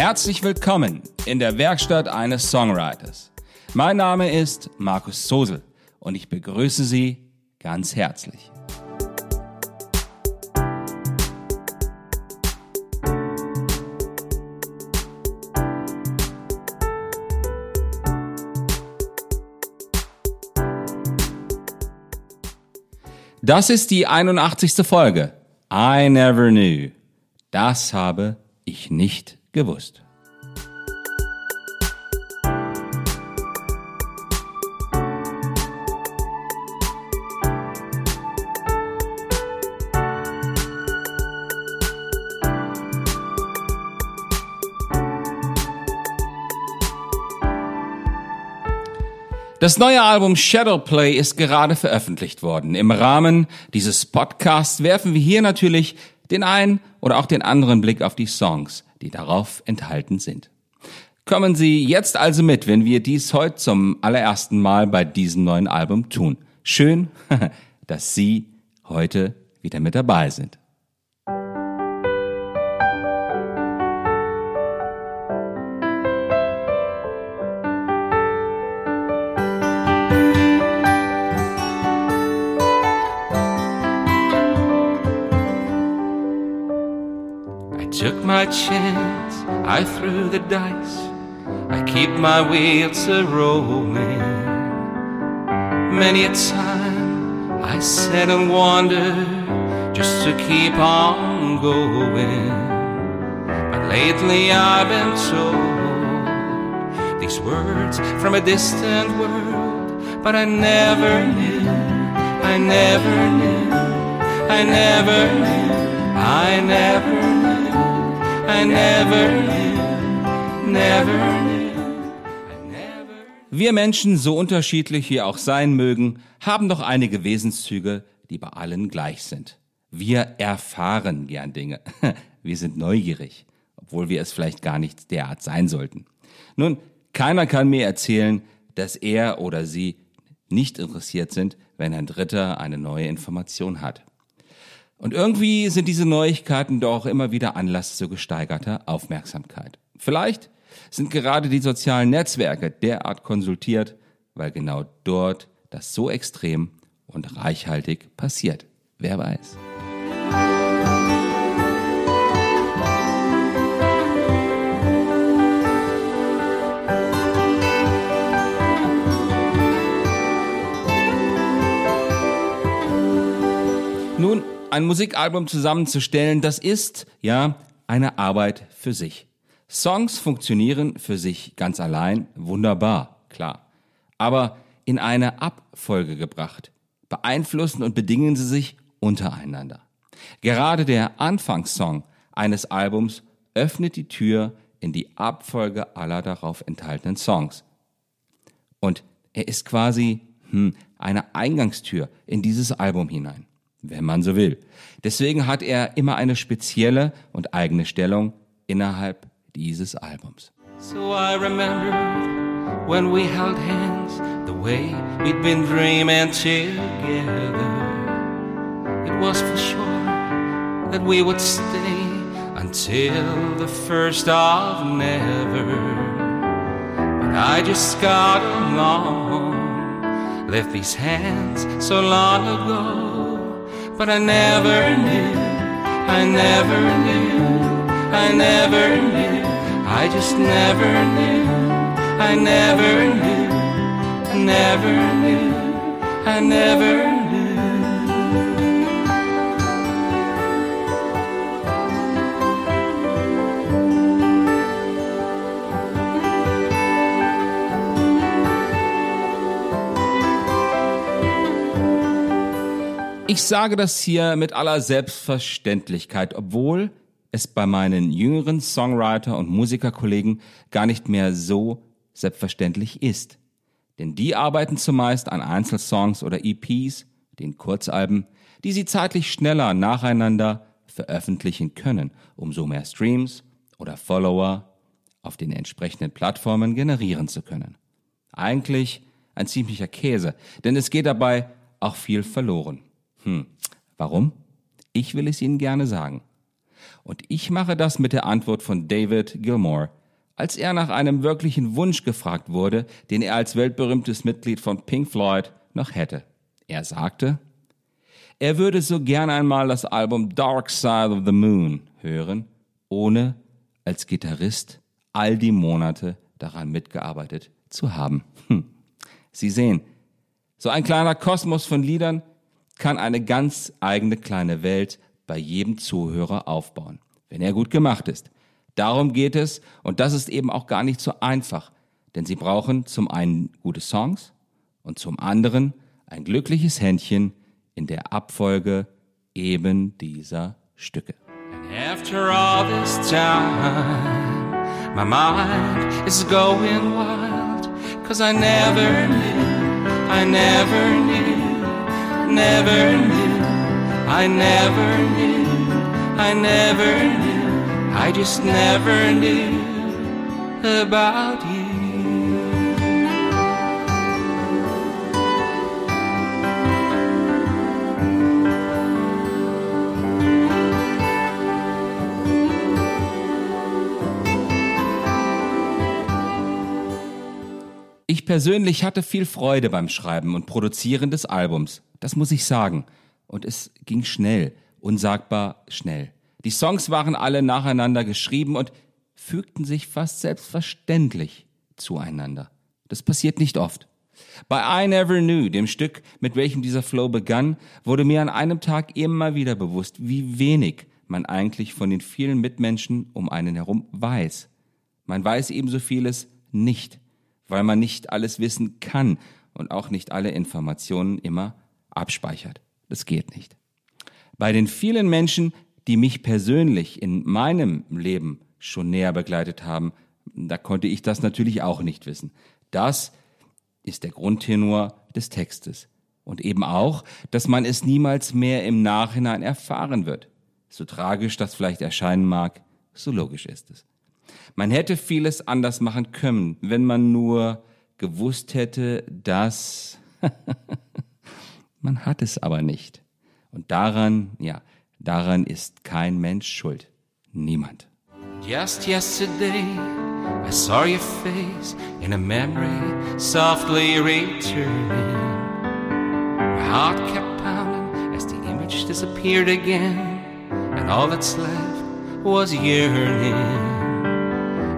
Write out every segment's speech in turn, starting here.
Herzlich willkommen in der Werkstatt eines Songwriters. Mein Name ist Markus Sosel und ich begrüße Sie ganz herzlich. Das ist die 81. Folge. I never knew. Das habe ich nicht gewusst. Das neue Album Shadowplay ist gerade veröffentlicht worden. Im Rahmen dieses Podcasts werfen wir hier natürlich den einen oder auch den anderen Blick auf die Songs, die darauf enthalten sind. Kommen Sie jetzt also mit, wenn wir dies heute zum allerersten Mal bei diesem neuen Album tun. Schön, dass Sie heute wieder mit dabei sind. My chance, I threw the dice. I keep my wheels a rolling. Many a time I sat and wondered just to keep on going. But lately I've been told these words from a distant world. But I never knew, I never knew, I never knew, I never knew. Wir Menschen, so unterschiedlich wir auch sein mögen, haben doch einige Wesenszüge, die bei allen gleich sind. Wir erfahren gern Dinge. Wir sind neugierig, obwohl wir es vielleicht gar nicht derart sein sollten. Nun, keiner kann mir erzählen, dass er oder sie nicht interessiert sind, wenn ein Dritter eine neue Information hat. Und irgendwie sind diese Neuigkeiten doch immer wieder Anlass zu gesteigerter Aufmerksamkeit. Vielleicht sind gerade die sozialen Netzwerke derart konsultiert, weil genau dort das so extrem und reichhaltig passiert. Wer weiß. Nun, ein Musikalbum zusammenzustellen, das ist, ja, eine Arbeit für sich. Songs funktionieren für sich ganz allein wunderbar, klar. Aber in eine Abfolge gebracht, beeinflussen und bedingen sie sich untereinander. Gerade der Anfangssong eines Albums öffnet die Tür in die Abfolge aller darauf enthaltenen Songs. Und er ist quasi hm, eine Eingangstür in dieses Album hinein wenn man so will. Deswegen hat er immer eine spezielle und eigene Stellung innerhalb dieses Albums. So I remember when we held hands, the way we'd been dreaming together. It was for sure that we would stay until the first of never. But I just got along, left these hands so long ago. But I never knew, I never knew, I never knew, I just never knew, I never knew, I never knew, I never knew. Ich sage das hier mit aller Selbstverständlichkeit, obwohl es bei meinen jüngeren Songwriter und Musikerkollegen gar nicht mehr so selbstverständlich ist. Denn die arbeiten zumeist an Einzelsongs oder EPs, den Kurzalben, die sie zeitlich schneller nacheinander veröffentlichen können, um so mehr Streams oder Follower auf den entsprechenden Plattformen generieren zu können. Eigentlich ein ziemlicher Käse, denn es geht dabei auch viel verloren. Hm, warum? Ich will es Ihnen gerne sagen. Und ich mache das mit der Antwort von David Gilmore, als er nach einem wirklichen Wunsch gefragt wurde, den er als weltberühmtes Mitglied von Pink Floyd noch hätte. Er sagte, er würde so gern einmal das Album Dark Side of the Moon hören, ohne als Gitarrist all die Monate daran mitgearbeitet zu haben. Hm. Sie sehen, so ein kleiner Kosmos von Liedern kann eine ganz eigene kleine Welt bei jedem Zuhörer aufbauen, wenn er gut gemacht ist. Darum geht es und das ist eben auch gar nicht so einfach, denn sie brauchen zum einen gute Songs und zum anderen ein glückliches Händchen in der Abfolge eben dieser Stücke. And after all this time, my mind is going wild, cause I never knew, I never knew, never knew, I never knew, I never knew, I just never knew about you. Ich persönlich hatte viel Freude beim Schreiben und Produzieren des Albums. Das muss ich sagen. Und es ging schnell, unsagbar schnell. Die Songs waren alle nacheinander geschrieben und fügten sich fast selbstverständlich zueinander. Das passiert nicht oft. Bei I Never Knew, dem Stück, mit welchem dieser Flow begann, wurde mir an einem Tag immer wieder bewusst, wie wenig man eigentlich von den vielen Mitmenschen um einen herum weiß. Man weiß ebenso vieles nicht weil man nicht alles wissen kann und auch nicht alle Informationen immer abspeichert. Das geht nicht. Bei den vielen Menschen, die mich persönlich in meinem Leben schon näher begleitet haben, da konnte ich das natürlich auch nicht wissen. Das ist der Grundtenor des Textes. Und eben auch, dass man es niemals mehr im Nachhinein erfahren wird. So tragisch das vielleicht erscheinen mag, so logisch ist es. Man hätte vieles anders machen können, wenn man nur gewusst hätte, dass man hat es aber nicht. Und daran, ja, daran ist kein Mensch schuld. Niemand. Just yesterday, I saw your face in a memory softly returning. My heart kept pounding as the image disappeared again, and all that's left was yearning.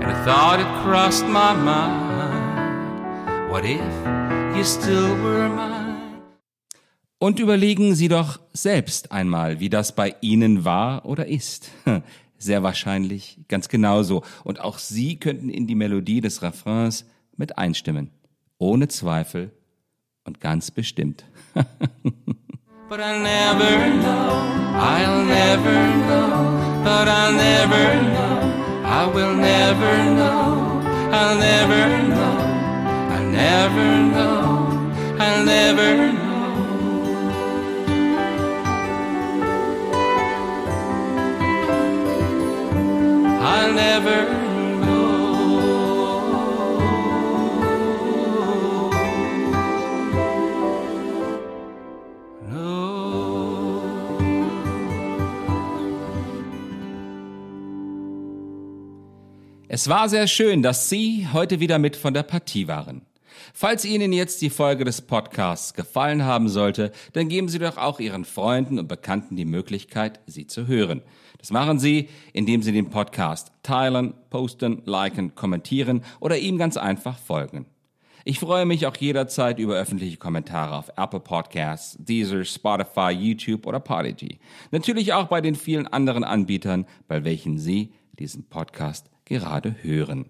And a thought had crossed my mind. What if you still were mine? Und überlegen Sie doch selbst einmal, wie das bei Ihnen war oder ist. Sehr wahrscheinlich ganz genauso. Und auch Sie könnten in die Melodie des Refrains mit einstimmen. Ohne Zweifel und ganz bestimmt. But I'll never know, I'll never know, but I'll never know, I will never know, I'll never know, I'll never know, I'll never know. Es war sehr schön, dass Sie heute wieder mit von der Partie waren. Falls Ihnen jetzt die Folge des Podcasts gefallen haben sollte, dann geben Sie doch auch Ihren Freunden und Bekannten die Möglichkeit, sie zu hören. Das machen Sie, indem Sie den Podcast teilen, posten, liken, kommentieren oder ihm ganz einfach folgen. Ich freue mich auch jederzeit über öffentliche Kommentare auf Apple Podcasts, Deezer, Spotify, YouTube oder Podigy. Natürlich auch bei den vielen anderen Anbietern, bei welchen Sie diesen Podcast gerade hören.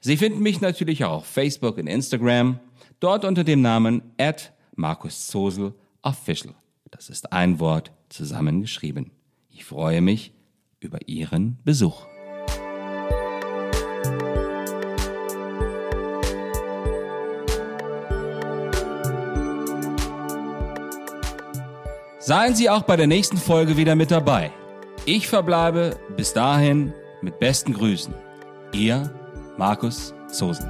Sie finden mich natürlich auch auf Facebook und Instagram, dort unter dem Namen at Markus Zosel Official. Das ist ein Wort zusammengeschrieben. Ich freue mich über Ihren Besuch. Seien Sie auch bei der nächsten Folge wieder mit dabei. Ich verbleibe bis dahin mit besten Grüßen. Ihr Markus Zosen.